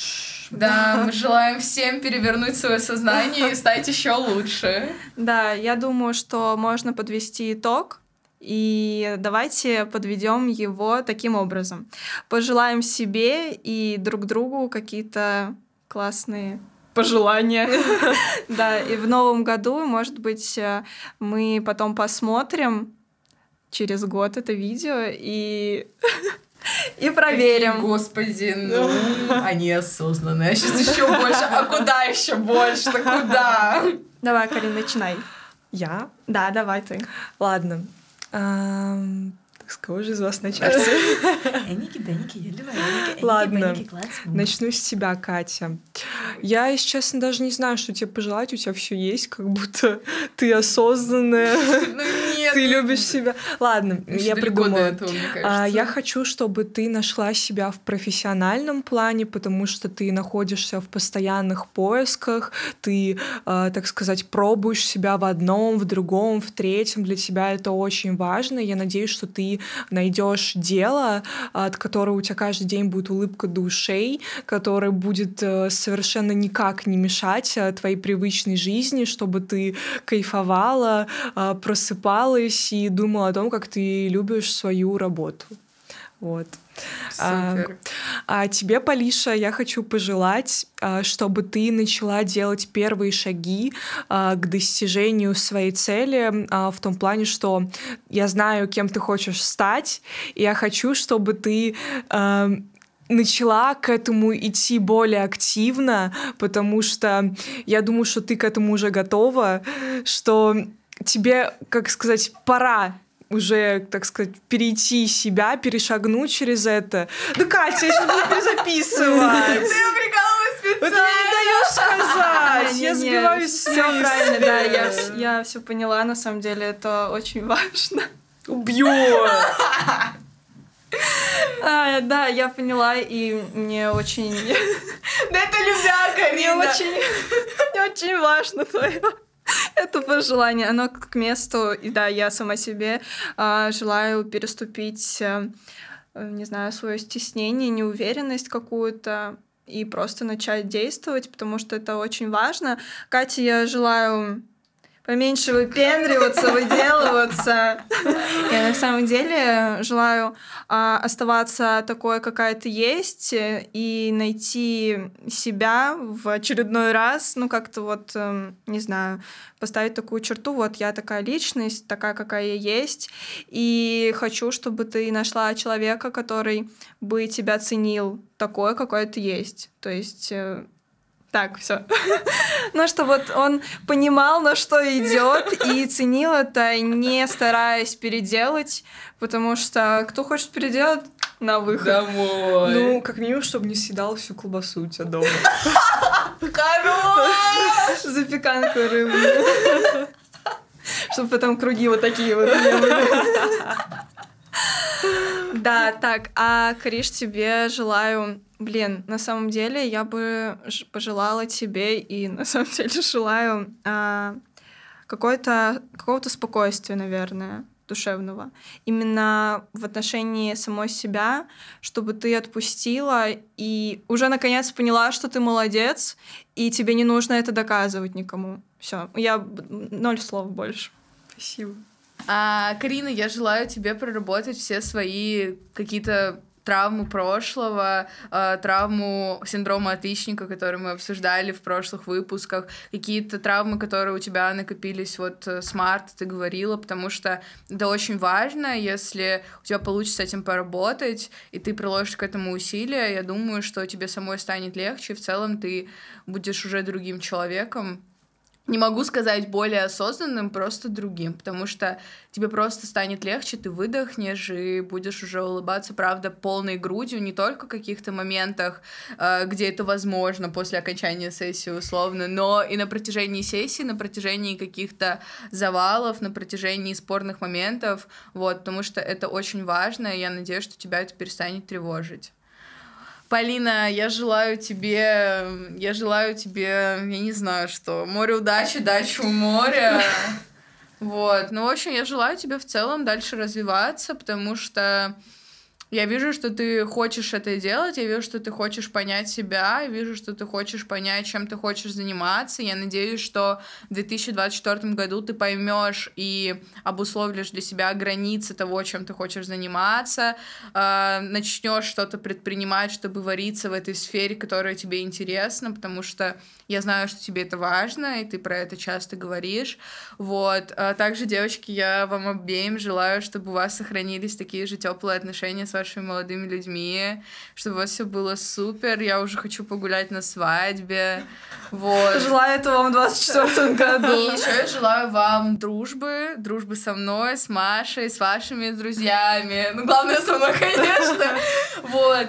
Да, мы желаем всем перевернуть свое сознание и стать еще лучше. Да, я думаю, что можно подвести итог и давайте подведем его таким образом. Пожелаем себе и друг другу какие-то классные пожелания. Да, и в новом году, может быть, э, мы потом посмотрим через год это видео и и проверим. Какие, господи, ну, они осознанные. А сейчас еще больше. А куда еще больше? Да куда? Давай, Карин, начинай. Я? Да, давай ты. Ладно. Um, с кого же из вас начать? Эники, Беники, Ладно, начну с тебя, Катя. Я, если честно, даже не знаю, что тебе пожелать. У тебя все есть, как будто ты осознанная. Ну нет. Ты любишь себя. Ладно, я придумала. А, я хочу, чтобы ты нашла себя в профессиональном плане, потому что ты находишься в постоянных поисках, ты, а, так сказать, пробуешь себя в одном, в другом, в третьем. Для тебя это очень важно. Я надеюсь, что ты найдешь дело, от которого у тебя каждый день будет улыбка до ушей, которое будет э, совершенно никак не мешать э, твоей привычной жизни, чтобы ты кайфовала, э, просыпалась и думала о том, как ты любишь свою работу. Вот. Супер. А, а тебе, Полиша, я хочу пожелать, а, чтобы ты начала делать первые шаги а, к достижению своей цели а, в том плане, что я знаю, кем ты хочешь стать, и я хочу, чтобы ты начала к этому идти более активно, потому что я думаю, что ты к этому уже готова, что тебе, как сказать, пора уже, так сказать, перейти себя, перешагнуть через это. Да, Катя, я сейчас буду перезаписывать. Ты прикалываешь специально. Вот не даешь сказать. Я сбиваюсь Все правильно, да, я, все поняла. На самом деле это очень важно. Убью! А, да, я поняла, и мне очень... Да это любя, Мне очень, мне очень важно твое это пожелание, оно к месту. И да, я сама себе э, желаю переступить, э, не знаю, свое стеснение, неуверенность какую-то и просто начать действовать, потому что это очень важно. Катя, я желаю поменьше выпендриваться, выделываться. Я на самом деле желаю а, оставаться такой, какая ты есть, и найти себя в очередной раз, ну как-то вот, э, не знаю, поставить такую черту, вот я такая личность, такая, какая я есть, и хочу, чтобы ты нашла человека, который бы тебя ценил такой, какой ты есть. То есть э, так, все. ну, что вот он понимал, на что идет, и ценил это, не стараясь переделать, потому что кто хочет переделать, на выход. Домой. Ну, как минимум, чтобы не съедал всю колбасу у тебя дома. Хорош! Запеканку рыбную. Чтобы потом круги вот такие вот Да, так, а Криш, тебе желаю Блин, на самом деле я бы пожелала тебе и на самом деле желаю а, какой-то какого-то спокойствия, наверное, душевного. Именно в отношении самой себя, чтобы ты отпустила и уже наконец поняла, что ты молодец, и тебе не нужно это доказывать никому. Все, я ноль слов больше. Спасибо. А, Карина, я желаю тебе проработать все свои какие-то травму прошлого, э, травму синдрома отличника, который мы обсуждали в прошлых выпусках, какие-то травмы, которые у тебя накопились вот э, с марта, ты говорила, потому что это очень важно, если у тебя получится этим поработать, и ты приложишь к этому усилия, я думаю, что тебе самой станет легче, в целом ты будешь уже другим человеком, не могу сказать более осознанным, просто другим, потому что тебе просто станет легче, ты выдохнешь и будешь уже улыбаться, правда, полной грудью, не только в каких-то моментах, э, где это возможно после окончания сессии условно, но и на протяжении сессии, на протяжении каких-то завалов, на протяжении спорных моментов, вот, потому что это очень важно, и я надеюсь, что тебя это перестанет тревожить. Полина, я желаю тебе, я желаю тебе, я не знаю что, море удачи, дачу у моря. Вот. Ну, в общем, я желаю тебе в целом дальше развиваться, потому что я вижу, что ты хочешь это делать, я вижу, что ты хочешь понять себя, я вижу, что ты хочешь понять, чем ты хочешь заниматься. Я надеюсь, что в 2024 году ты поймешь и обусловишь для себя границы того, чем ты хочешь заниматься, э, начнешь что-то предпринимать, чтобы вариться в этой сфере, которая тебе интересна, потому что я знаю, что тебе это важно, и ты про это часто говоришь. Вот. А также, девочки, я вам обеим желаю, чтобы у вас сохранились такие же теплые отношения с вашими молодыми людьми, чтобы у вас все было супер. Я уже хочу погулять на свадьбе. Вот. Желаю этого вам в 24 году. И еще я желаю вам дружбы, дружбы со мной, с Машей, с вашими друзьями. Ну, главное, со мной, конечно. Вот.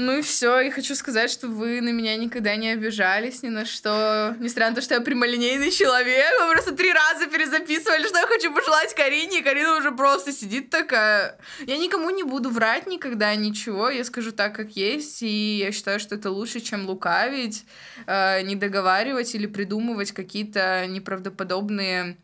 Ну и все. И хочу сказать, что вы на меня никогда не обижались ни на что. Несмотря на то, что я прямолинейный человек, мы просто три раза перезаписывали, что я хочу пожелать Карине, и Карина уже просто сидит такая. Я никому не буду врать никогда ничего, я скажу так, как есть, и я считаю, что это лучше, чем лукавить, э, не договаривать или придумывать какие-то неправдоподобные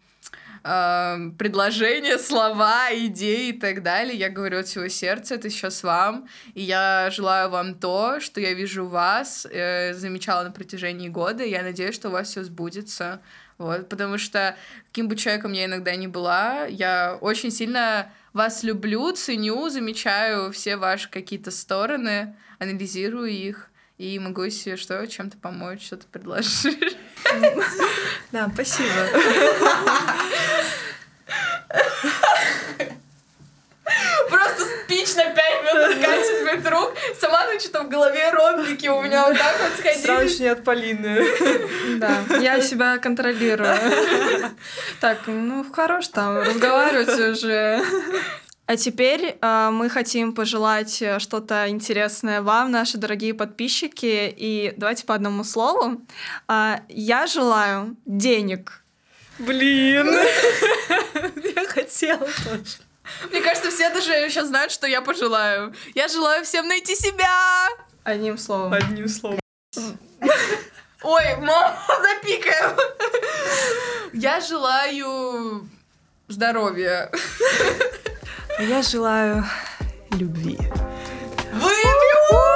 э, предложения, слова, идеи и так далее. Я говорю от всего сердца, это сейчас вам. И я желаю вам то, что я вижу вас, э, замечала на протяжении года. И я надеюсь, что у вас все сбудется. Вот, потому что каким бы человеком я иногда не была, я очень сильно вас люблю, ценю, замечаю все ваши какие-то стороны, анализирую их и могу, если что, чем-то помочь, что-то предложить. Да, спасибо. Просто спич на 5 минут катит вдруг. Сама ну что-то в голове ромбики у меня вот так вот сходили. Сразу не от Полины. Да, я себя контролирую. Так, ну хорош там разговаривать уже. А теперь э, мы хотим пожелать э, что-то интересное вам, наши дорогие подписчики. И давайте по одному слову. Э, я желаю денег. Блин. Я хотела тоже. Мне кажется, все даже сейчас знают, что я пожелаю. Я желаю всем найти себя. Одним словом. Одним словом. Ой, мама, запикаем. Я желаю здоровья. Я желаю любви. Выпьем!